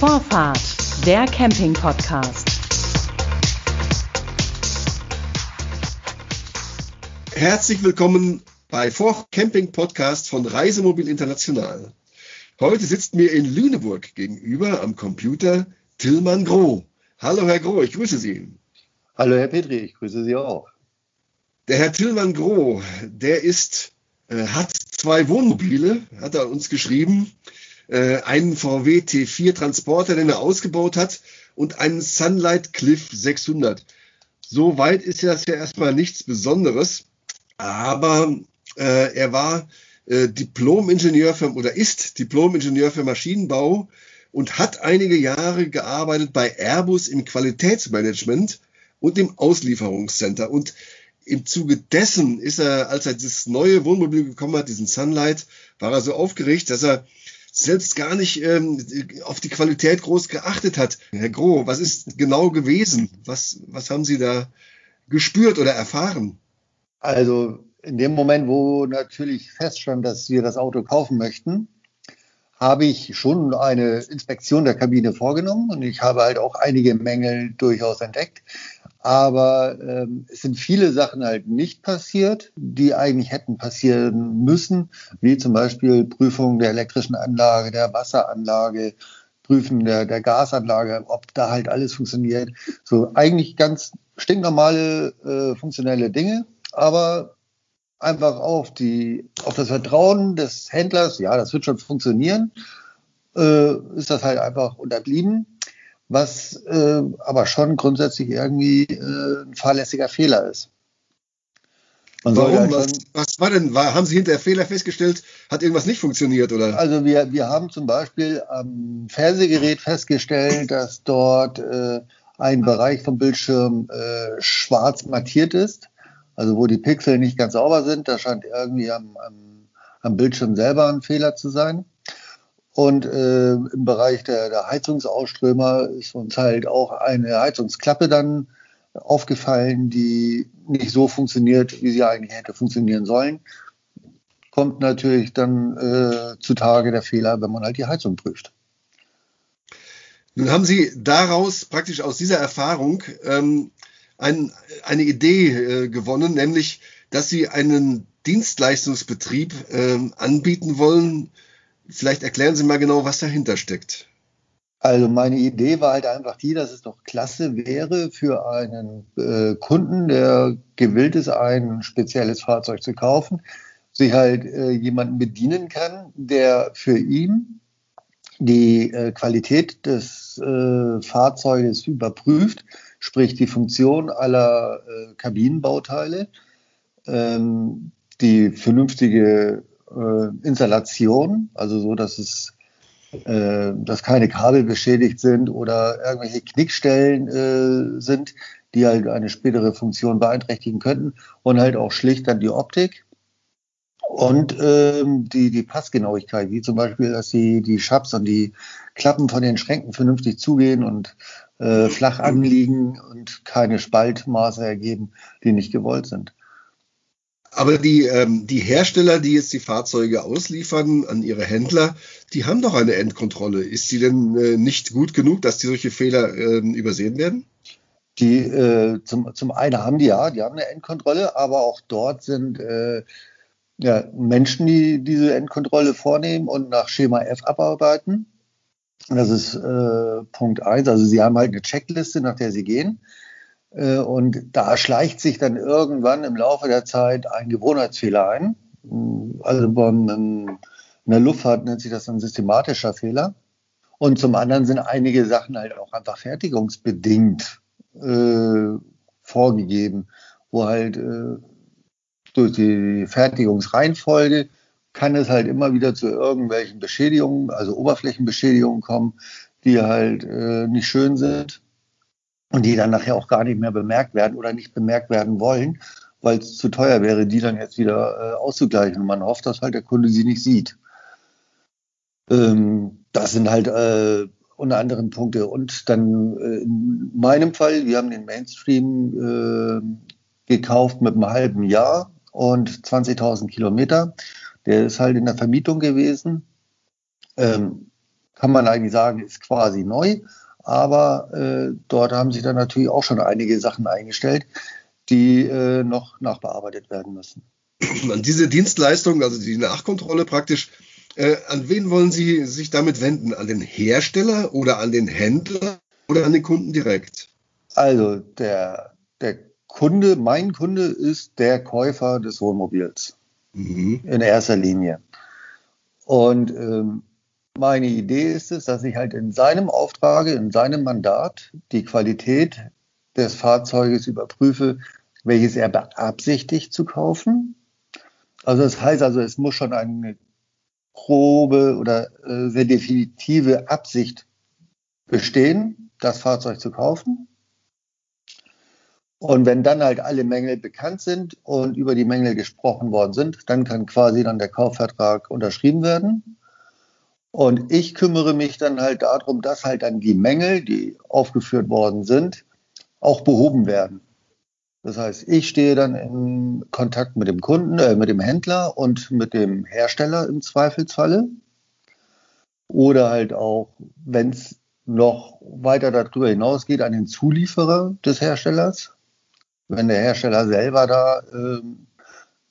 Vorfahrt, der Camping-Podcast. Herzlich willkommen bei Vor Camping Podcast von Reisemobil International. Heute sitzt mir in Lüneburg gegenüber am Computer Tillmann Groh. Hallo Herr Groh, ich grüße Sie. Hallo Herr Petri, ich grüße Sie auch. Der Herr Tillmann Groh, der ist, äh, hat zwei Wohnmobile, hat er uns geschrieben. Äh, einen VW T4 Transporter, den er ausgebaut hat, und einen Sunlight Cliff 600. So weit ist das ja erstmal nichts Besonderes, aber äh, er war äh, Diplom-Ingenieur für, oder ist Diplom-Ingenieur für Maschinenbau und hat einige Jahre gearbeitet bei Airbus im Qualitätsmanagement und im Auslieferungscenter. Und im Zuge dessen ist er, als er das neue Wohnmobil bekommen hat, diesen Sunlight, war er so aufgeregt, dass er selbst gar nicht ähm, auf die Qualität groß geachtet hat. Herr Groh, was ist genau gewesen? Was, was haben Sie da gespürt oder erfahren? Also in dem Moment, wo natürlich feststand, dass wir das Auto kaufen möchten, habe ich schon eine Inspektion der Kabine vorgenommen und ich habe halt auch einige Mängel durchaus entdeckt. Aber ähm, es sind viele Sachen halt nicht passiert, die eigentlich hätten passieren müssen, wie zum Beispiel Prüfung der elektrischen Anlage, der Wasseranlage, Prüfen der, der Gasanlage, ob da halt alles funktioniert. So eigentlich ganz stinknormale äh, funktionelle Dinge, aber einfach auf die, auf das Vertrauen des Händlers, ja, das wird schon funktionieren, äh, ist das halt einfach unterblieben, was äh, aber schon grundsätzlich irgendwie äh, ein fahrlässiger Fehler ist. Man Warum? Was, was, war denn? War, haben Sie hinterher Fehler festgestellt? Hat irgendwas nicht funktioniert? Oder? Also wir, wir haben zum Beispiel am Fernsehgerät festgestellt, dass dort äh, ein Bereich vom Bildschirm äh, schwarz mattiert ist also wo die Pixel nicht ganz sauber sind, da scheint irgendwie am, am, am Bildschirm selber ein Fehler zu sein. Und äh, im Bereich der, der Heizungsausströmer ist uns halt auch eine Heizungsklappe dann aufgefallen, die nicht so funktioniert, wie sie eigentlich hätte funktionieren sollen. Kommt natürlich dann äh, zutage der Fehler, wenn man halt die Heizung prüft. Nun haben Sie daraus praktisch aus dieser Erfahrung ähm, ein, eine Idee äh, gewonnen, nämlich, dass sie einen Dienstleistungsbetrieb äh, anbieten wollen. Vielleicht erklären Sie mal genau, was dahinter steckt. Also meine Idee war halt einfach die, dass es doch klasse wäre für einen äh, Kunden, der gewillt ist, ein spezielles Fahrzeug zu kaufen, sich halt äh, jemanden bedienen kann, der für ihn die äh, Qualität des äh, Fahrzeuges überprüft, sprich die Funktion aller äh, Kabinenbauteile, ähm, die vernünftige äh, Installation, also so, dass es äh, dass keine Kabel beschädigt sind oder irgendwelche Knickstellen äh, sind, die halt eine spätere Funktion beeinträchtigen könnten und halt auch schlicht dann die Optik und ähm, die, die Passgenauigkeit, wie zum Beispiel, dass die, die Schaps und die Klappen von den Schränken vernünftig zugehen und äh, flach anliegen und keine Spaltmaße ergeben, die nicht gewollt sind. Aber die, ähm, die Hersteller, die jetzt die Fahrzeuge ausliefern an ihre Händler, die haben doch eine Endkontrolle. Ist sie denn äh, nicht gut genug, dass die solche Fehler äh, übersehen werden? Die äh, zum, zum einen haben die ja, die haben eine Endkontrolle, aber auch dort sind äh, ja, Menschen, die diese Endkontrolle vornehmen und nach Schema F abarbeiten. Das ist äh, Punkt eins. Also sie haben halt eine Checkliste, nach der sie gehen. Äh, und da schleicht sich dann irgendwann im Laufe der Zeit ein Gewohnheitsfehler ein. Also beim, in der Luftfahrt nennt sich das ein systematischer Fehler. Und zum anderen sind einige Sachen halt auch einfach fertigungsbedingt äh, vorgegeben, wo halt äh, durch die Fertigungsreihenfolge kann es halt immer wieder zu irgendwelchen Beschädigungen, also Oberflächenbeschädigungen kommen, die halt äh, nicht schön sind und die dann nachher auch gar nicht mehr bemerkt werden oder nicht bemerkt werden wollen, weil es zu teuer wäre, die dann jetzt wieder äh, auszugleichen. Und man hofft, dass halt der Kunde sie nicht sieht. Ähm, das sind halt äh, unter anderem Punkte. Und dann äh, in meinem Fall, wir haben den Mainstream äh, gekauft mit einem halben Jahr und 20.000 Kilometer. Der ist halt in der Vermietung gewesen. Ähm, kann man eigentlich sagen, ist quasi neu. Aber äh, dort haben sich dann natürlich auch schon einige Sachen eingestellt, die äh, noch nachbearbeitet werden müssen. An diese Dienstleistung, also die Nachkontrolle praktisch, äh, an wen wollen Sie sich damit wenden? An den Hersteller oder an den Händler oder an den Kunden direkt? Also der, der Kunde, mein Kunde ist der Käufer des Wohnmobils mhm. in erster Linie. Und ähm, meine Idee ist es, dass ich halt in seinem Auftrage, in seinem Mandat die Qualität des Fahrzeuges überprüfe, welches er beabsichtigt zu kaufen. Also das heißt also, es muss schon eine grobe oder äh, sehr definitive Absicht bestehen, das Fahrzeug zu kaufen. Und wenn dann halt alle Mängel bekannt sind und über die Mängel gesprochen worden sind, dann kann quasi dann der Kaufvertrag unterschrieben werden. Und ich kümmere mich dann halt darum, dass halt dann die Mängel, die aufgeführt worden sind, auch behoben werden. Das heißt, ich stehe dann in Kontakt mit dem Kunden, äh, mit dem Händler und mit dem Hersteller im Zweifelsfalle. Oder halt auch, wenn es noch weiter darüber hinausgeht, an den Zulieferer des Herstellers. Wenn der Hersteller selber da äh,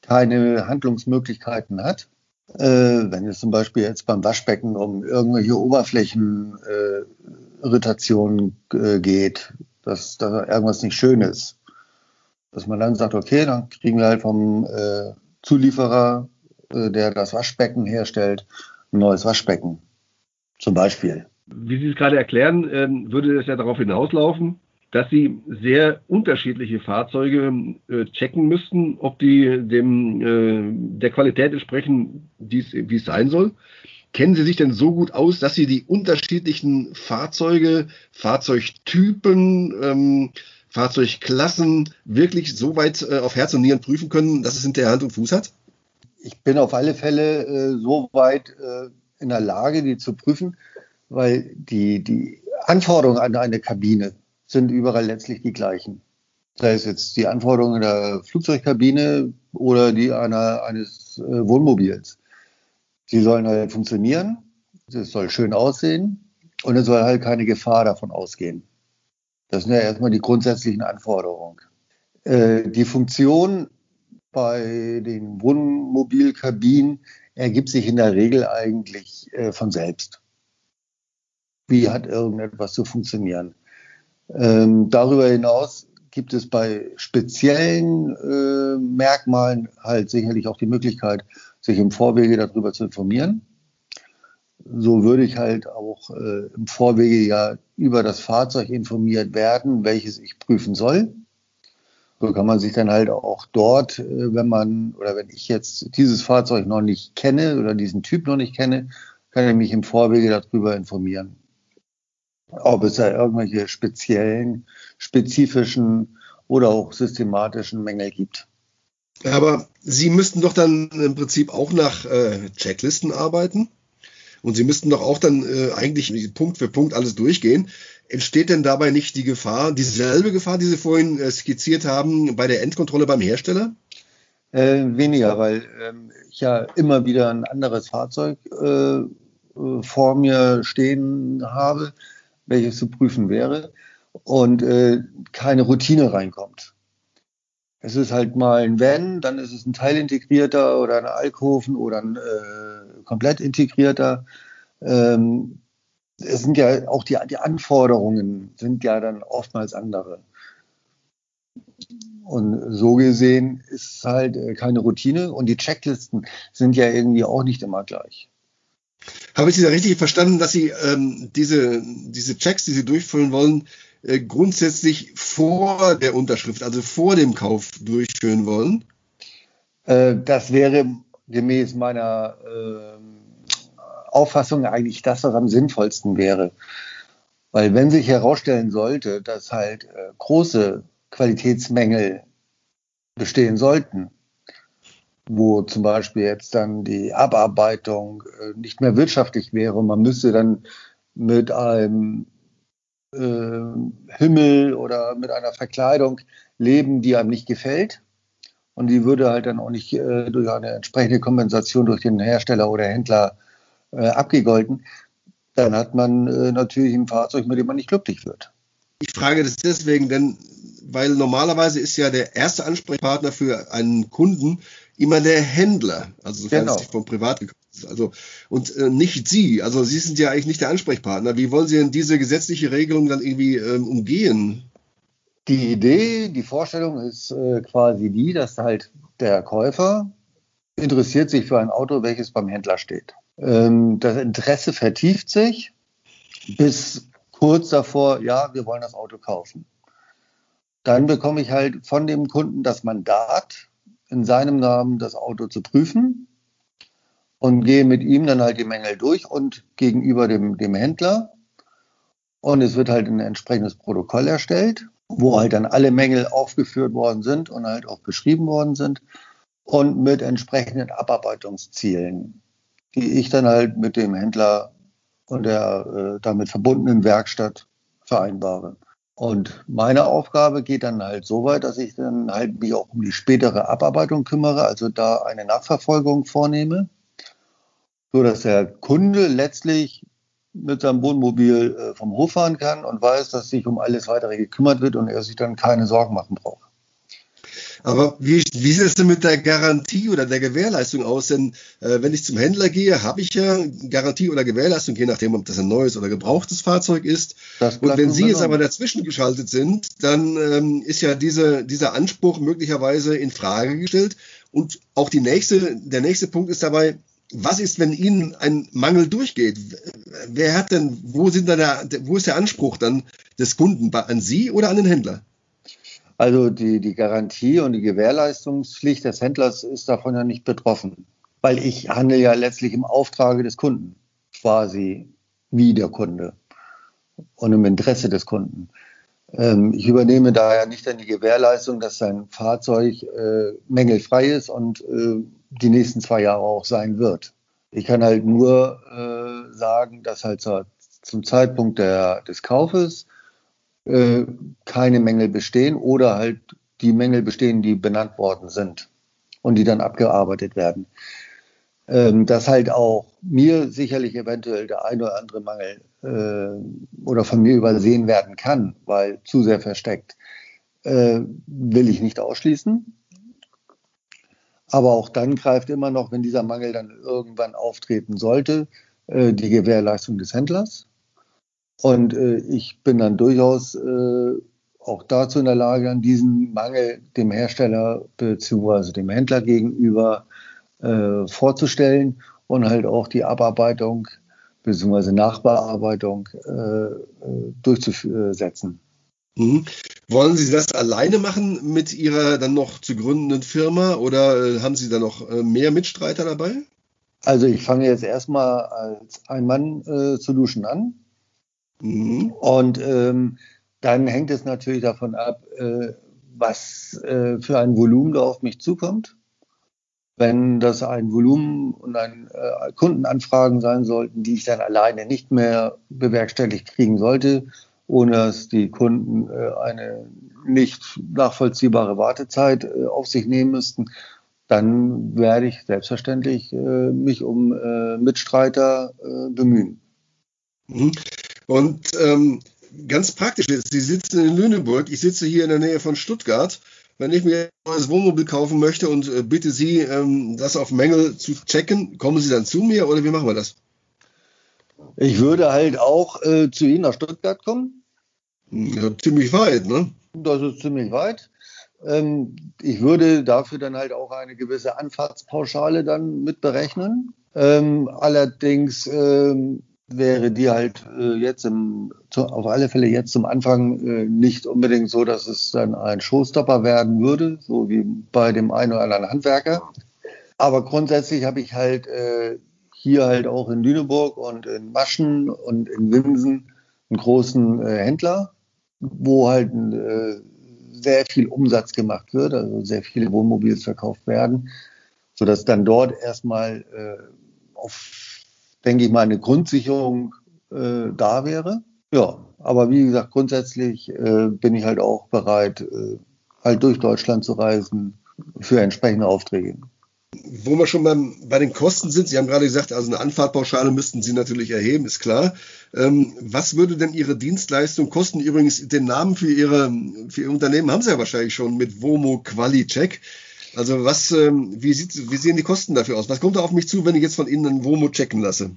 keine Handlungsmöglichkeiten hat. Äh, wenn es zum Beispiel jetzt beim Waschbecken um irgendwelche Oberflächenirritationen äh, äh, geht, dass da irgendwas nicht schön ist, dass man dann sagt, okay, dann kriegen wir halt vom Zulieferer, der das Waschbecken herstellt, ein neues Waschbecken. Zum Beispiel. Wie Sie es gerade erklären, ähm, würde es ja darauf hinauslaufen, dass sie sehr unterschiedliche Fahrzeuge äh, checken müssten, ob die dem äh, der Qualität entsprechen, wie es sein soll. Kennen Sie sich denn so gut aus, dass Sie die unterschiedlichen Fahrzeuge, Fahrzeugtypen, ähm, Fahrzeugklassen wirklich so weit äh, auf Herz und Nieren prüfen können, dass es hinterher Hand und Fuß hat? Ich bin auf alle Fälle äh, so weit äh, in der Lage, die zu prüfen, weil die, die Anforderungen an eine Kabine sind überall letztlich die gleichen. Sei es jetzt die Anforderungen der Flugzeugkabine oder die einer, eines äh, Wohnmobils. Sie sollen halt funktionieren, es soll schön aussehen und es soll halt keine Gefahr davon ausgehen. Das sind ja erstmal die grundsätzlichen Anforderungen. Äh, die Funktion bei den Wohnmobilkabinen ergibt sich in der Regel eigentlich äh, von selbst. Wie hat irgendetwas zu funktionieren? Ähm, darüber hinaus gibt es bei speziellen äh, Merkmalen halt sicherlich auch die Möglichkeit, sich im Vorwege darüber zu informieren. So würde ich halt auch äh, im Vorwege ja über das Fahrzeug informiert werden, welches ich prüfen soll. So kann man sich dann halt auch dort, äh, wenn man oder wenn ich jetzt dieses Fahrzeug noch nicht kenne oder diesen Typ noch nicht kenne, kann ich mich im Vorwege darüber informieren ob es da irgendwelche speziellen, spezifischen oder auch systematischen Mängel gibt. Aber Sie müssten doch dann im Prinzip auch nach äh, Checklisten arbeiten und Sie müssten doch auch dann äh, eigentlich Punkt für Punkt alles durchgehen. Entsteht denn dabei nicht die Gefahr, dieselbe Gefahr, die Sie vorhin äh, skizziert haben, bei der Endkontrolle beim Hersteller? Äh, weniger, weil ähm, ich ja immer wieder ein anderes Fahrzeug äh, äh, vor mir stehen habe welches zu prüfen wäre und äh, keine Routine reinkommt. Es ist halt mal ein Wenn, dann ist es ein teilintegrierter oder ein Alkoven oder ein äh, komplett integrierter. Ähm, es sind ja auch die, die Anforderungen sind ja dann oftmals andere. Und so gesehen ist es halt äh, keine Routine und die Checklisten sind ja irgendwie auch nicht immer gleich. Habe ich Sie da richtig verstanden, dass Sie ähm, diese, diese Checks, die Sie durchführen wollen, äh, grundsätzlich vor der Unterschrift, also vor dem Kauf durchführen wollen? Äh, das wäre gemäß meiner äh, Auffassung eigentlich das, was am sinnvollsten wäre. Weil wenn sich herausstellen sollte, dass halt äh, große Qualitätsmängel bestehen sollten, wo zum Beispiel jetzt dann die Abarbeitung äh, nicht mehr wirtschaftlich wäre. Man müsste dann mit einem äh, Himmel oder mit einer Verkleidung leben, die einem nicht gefällt. Und die würde halt dann auch nicht äh, durch eine entsprechende Kompensation durch den Hersteller oder Händler äh, abgegolten. dann hat man äh, natürlich ein Fahrzeug, mit dem man nicht glücklich wird. Ich frage das deswegen, denn weil normalerweise ist ja der erste Ansprechpartner für einen Kunden immer der Händler, also sofern genau. es nicht vom Privat gekauft ist. Also und äh, nicht Sie. Also Sie sind ja eigentlich nicht der Ansprechpartner. Wie wollen Sie denn diese gesetzliche Regelung dann irgendwie ähm, umgehen? Die Idee, die Vorstellung ist äh, quasi die, dass halt der Käufer interessiert sich für ein Auto, welches beim Händler steht. Ähm, das Interesse vertieft sich bis kurz davor, ja, wir wollen das Auto kaufen. Dann bekomme ich halt von dem Kunden das Mandat, in seinem Namen das Auto zu prüfen und gehe mit ihm dann halt die Mängel durch und gegenüber dem, dem Händler. Und es wird halt ein entsprechendes Protokoll erstellt, wo halt dann alle Mängel aufgeführt worden sind und halt auch beschrieben worden sind und mit entsprechenden Abarbeitungszielen, die ich dann halt mit dem Händler und der äh, damit verbundenen Werkstatt vereinbare. Und meine Aufgabe geht dann halt so weit, dass ich dann halt mich auch um die spätere Abarbeitung kümmere, also da eine Nachverfolgung vornehme, so dass der Kunde letztlich mit seinem Wohnmobil äh, vom Hof fahren kann und weiß, dass sich um alles weitere gekümmert wird und er sich dann keine Sorgen machen braucht. Aber wie, wie sieht es denn mit der Garantie oder der Gewährleistung aus? Denn äh, wenn ich zum Händler gehe, habe ich ja Garantie oder Gewährleistung, je nachdem, ob das ein neues oder gebrauchtes Fahrzeug ist. Und wenn Sie jetzt aber dazwischen geschaltet sind, dann ähm, ist ja diese, dieser Anspruch möglicherweise in Frage gestellt. Und auch die nächste, der nächste Punkt ist dabei, was ist, wenn Ihnen ein Mangel durchgeht? Wer hat denn, wo sind da der, wo ist der Anspruch dann des Kunden? An Sie oder an den Händler? Also die, die Garantie und die Gewährleistungspflicht des Händlers ist davon ja nicht betroffen, weil ich handle ja letztlich im Auftrage des Kunden, quasi wie der Kunde und im Interesse des Kunden. Ähm, ich übernehme daher nicht dann die Gewährleistung, dass sein Fahrzeug äh, mängelfrei ist und äh, die nächsten zwei Jahre auch sein wird. Ich kann halt nur äh, sagen, dass halt zum Zeitpunkt der, des Kaufes äh, keine Mängel bestehen oder halt die Mängel bestehen, die benannt worden sind und die dann abgearbeitet werden. Ähm, dass halt auch mir sicherlich eventuell der eine oder andere Mangel äh, oder von mir übersehen werden kann, weil zu sehr versteckt, äh, will ich nicht ausschließen. Aber auch dann greift immer noch, wenn dieser Mangel dann irgendwann auftreten sollte, äh, die Gewährleistung des Händlers. Und äh, ich bin dann durchaus äh, auch dazu in der Lage, an diesen Mangel dem Hersteller bzw. dem Händler gegenüber äh, vorzustellen und halt auch die Abarbeitung bzw. Nachbearbeitung äh, äh, durchzusetzen. Mhm. Wollen Sie das alleine machen mit Ihrer dann noch zu gründenden Firma oder äh, haben Sie da noch mehr Mitstreiter dabei? Also ich fange jetzt erstmal als Ein-Mann-Solution an Mhm. Und ähm, dann hängt es natürlich davon ab, äh, was äh, für ein Volumen da auf mich zukommt. Wenn das ein Volumen und ein äh, Kundenanfragen sein sollten, die ich dann alleine nicht mehr bewerkstelligt kriegen sollte, ohne dass die Kunden äh, eine nicht nachvollziehbare Wartezeit äh, auf sich nehmen müssten, dann werde ich selbstverständlich äh, mich um Mitstreiter bemühen. Mhm. Und ähm, ganz praktisch jetzt, Sie sitzen in Lüneburg, ich sitze hier in der Nähe von Stuttgart. Wenn ich mir ein neues Wohnmobil kaufen möchte und äh, bitte Sie, ähm, das auf Mängel zu checken, kommen Sie dann zu mir oder wie machen wir das? Ich würde halt auch äh, zu Ihnen nach Stuttgart kommen. Ja, ziemlich weit, ne? Das ist ziemlich weit. Ähm, ich würde dafür dann halt auch eine gewisse Anfahrtspauschale dann mit berechnen. Ähm, allerdings ähm, wäre die halt äh, jetzt im, zu, auf alle Fälle jetzt zum Anfang äh, nicht unbedingt so, dass es dann ein Showstopper werden würde, so wie bei dem einen oder anderen Handwerker. Aber grundsätzlich habe ich halt äh, hier halt auch in Lüneburg und in Maschen und in Winsen einen großen äh, Händler, wo halt äh, sehr viel Umsatz gemacht wird, also sehr viele Wohnmobils verkauft werden, sodass dann dort erstmal äh, auf denke ich mal, eine Grundsicherung äh, da wäre. Ja, aber wie gesagt, grundsätzlich äh, bin ich halt auch bereit, äh, halt durch Deutschland zu reisen für entsprechende Aufträge. wo wir schon beim, bei den Kosten sind, Sie haben gerade gesagt, also eine Anfahrtpauschale müssten Sie natürlich erheben, ist klar. Ähm, was würde denn Ihre Dienstleistung kosten? Übrigens, den Namen für, Ihre, für Ihr Unternehmen haben Sie ja wahrscheinlich schon mit Vomo Quali-Check. Also was, ähm, wie, sieht, wie sehen die Kosten dafür aus? Was kommt da auf mich zu, wenn ich jetzt von Ihnen einen Vomo checken lasse?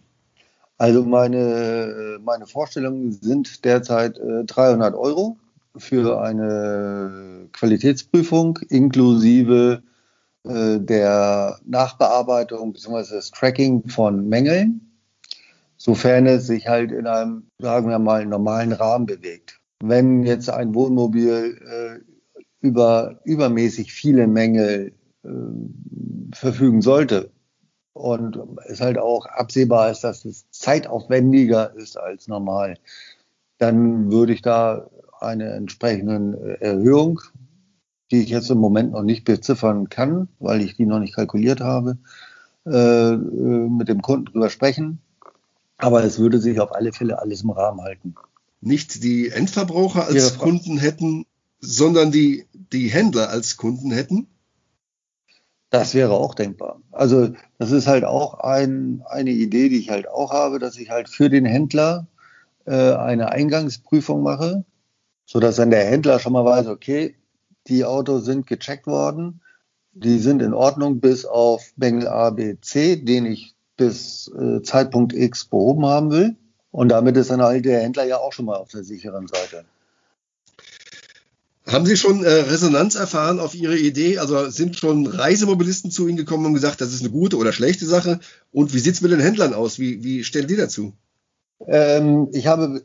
Also meine, meine Vorstellungen sind derzeit äh, 300 Euro für eine Qualitätsprüfung inklusive äh, der Nachbearbeitung bzw. das Tracking von Mängeln, sofern es sich halt in einem, sagen wir mal, normalen Rahmen bewegt. Wenn jetzt ein Wohnmobil äh, über übermäßig viele Mängel äh, verfügen sollte und es halt auch absehbar ist, dass es zeitaufwendiger ist als normal, dann würde ich da eine entsprechende Erhöhung die ich jetzt im Moment noch nicht beziffern kann, weil ich die noch nicht kalkuliert habe, äh, mit dem Kunden drüber sprechen. Aber es würde sich auf alle Fälle alles im Rahmen halten. Nicht die Endverbraucher als Kunden hätten, sondern die, die Händler als Kunden hätten? Das wäre auch denkbar. Also das ist halt auch ein, eine Idee, die ich halt auch habe, dass ich halt für den Händler äh, eine Eingangsprüfung mache, sodass dann der Händler schon mal weiß, okay, die Autos sind gecheckt worden. Die sind in Ordnung bis auf Bengel A, B, C, den ich bis äh, Zeitpunkt X behoben haben will. Und damit ist dann halt der Händler ja auch schon mal auf der sicheren Seite. Haben Sie schon äh, Resonanz erfahren auf Ihre Idee? Also sind schon Reisemobilisten zu Ihnen gekommen und gesagt, das ist eine gute oder schlechte Sache? Und wie sieht es mit den Händlern aus? Wie, wie stellen die dazu? Ähm, ich habe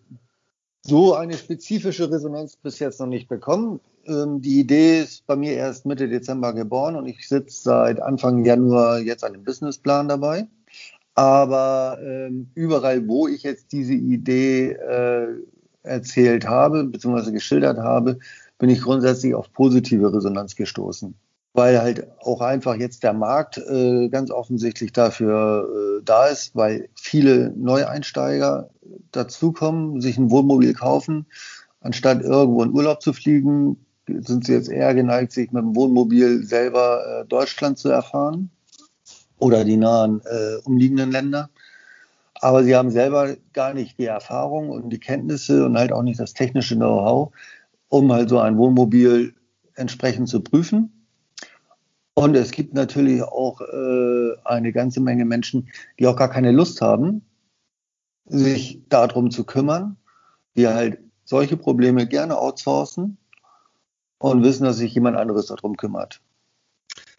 so eine spezifische Resonanz bis jetzt noch nicht bekommen. Ähm, die Idee ist bei mir erst Mitte Dezember geboren und ich sitze seit Anfang Januar jetzt an dem Businessplan dabei. Aber ähm, überall, wo ich jetzt diese Idee äh, erzählt habe, beziehungsweise geschildert habe, bin ich grundsätzlich auf positive Resonanz gestoßen. Weil halt auch einfach jetzt der Markt äh, ganz offensichtlich dafür äh, da ist, weil viele Neueinsteiger dazukommen, sich ein Wohnmobil kaufen, anstatt irgendwo in Urlaub zu fliegen, sind sie jetzt eher geneigt, sich mit dem Wohnmobil selber äh, Deutschland zu erfahren oder die nahen äh, umliegenden Länder. Aber sie haben selber gar nicht die Erfahrung und die Kenntnisse und halt auch nicht das technische Know-how, um halt so ein Wohnmobil entsprechend zu prüfen. Und es gibt natürlich auch äh, eine ganze Menge Menschen, die auch gar keine Lust haben, sich darum zu kümmern, die halt solche Probleme gerne outsourcen und wissen, dass sich jemand anderes darum kümmert.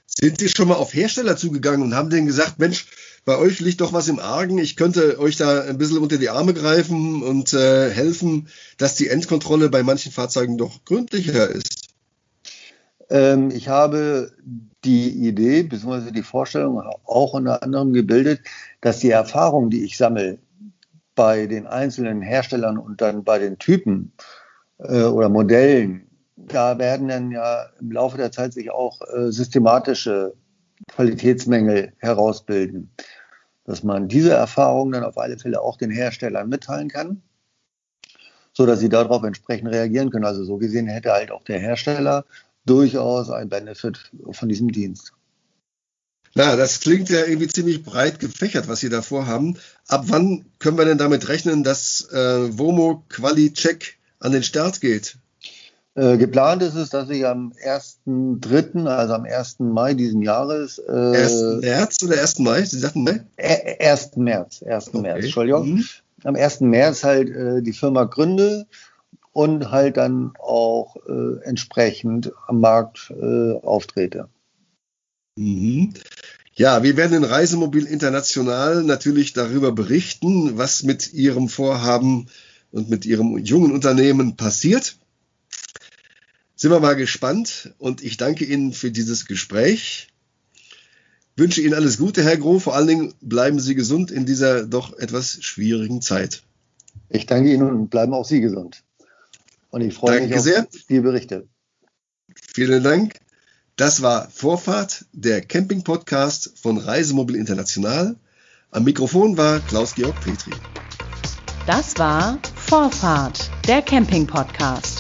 Sind Sie schon mal auf Hersteller zugegangen und haben denen gesagt, Mensch, bei euch liegt doch was im Argen, ich könnte euch da ein bisschen unter die Arme greifen und äh, helfen, dass die Endkontrolle bei manchen Fahrzeugen doch gründlicher ist? Ähm, ich habe die Idee bzw. die Vorstellung auch unter anderem gebildet, dass die Erfahrung, die ich sammle bei den einzelnen Herstellern und dann bei den Typen äh, oder Modellen, da werden dann ja im Laufe der Zeit sich auch äh, systematische Qualitätsmängel herausbilden. Dass man diese Erfahrungen dann auf alle Fälle auch den Herstellern mitteilen kann, so dass sie darauf entsprechend reagieren können. Also so gesehen hätte halt auch der Hersteller durchaus ein Benefit von diesem Dienst. Na, das klingt ja irgendwie ziemlich breit gefächert, was Sie da vorhaben. Ab wann können wir denn damit rechnen, dass äh, Vomo Quali Check an den Start geht? Äh, geplant ist es, dass ich am 1.3., also am 1. Mai diesen Jahres. Äh, 1. März oder 1. Mai? Sie sagten Mai? 1. März, 1. Okay. März, Entschuldigung. Mhm. Am 1. März halt äh, die Firma gründe und halt dann auch äh, entsprechend am Markt äh, auftrete. Mhm. Ja, wir werden in Reisemobil International natürlich darüber berichten, was mit Ihrem Vorhaben und mit Ihrem jungen Unternehmen passiert sind wir mal gespannt und ich danke Ihnen für dieses Gespräch. Wünsche Ihnen alles Gute, Herr Groh. Vor allen Dingen bleiben Sie gesund in dieser doch etwas schwierigen Zeit. Ich danke Ihnen und bleiben auch Sie gesund. Und ich freue danke mich sehr. auf die Berichte. Vielen Dank. Das war Vorfahrt, der Camping-Podcast von Reisemobil International. Am Mikrofon war Klaus-Georg Petri. Das war Vorfahrt, der Camping-Podcast.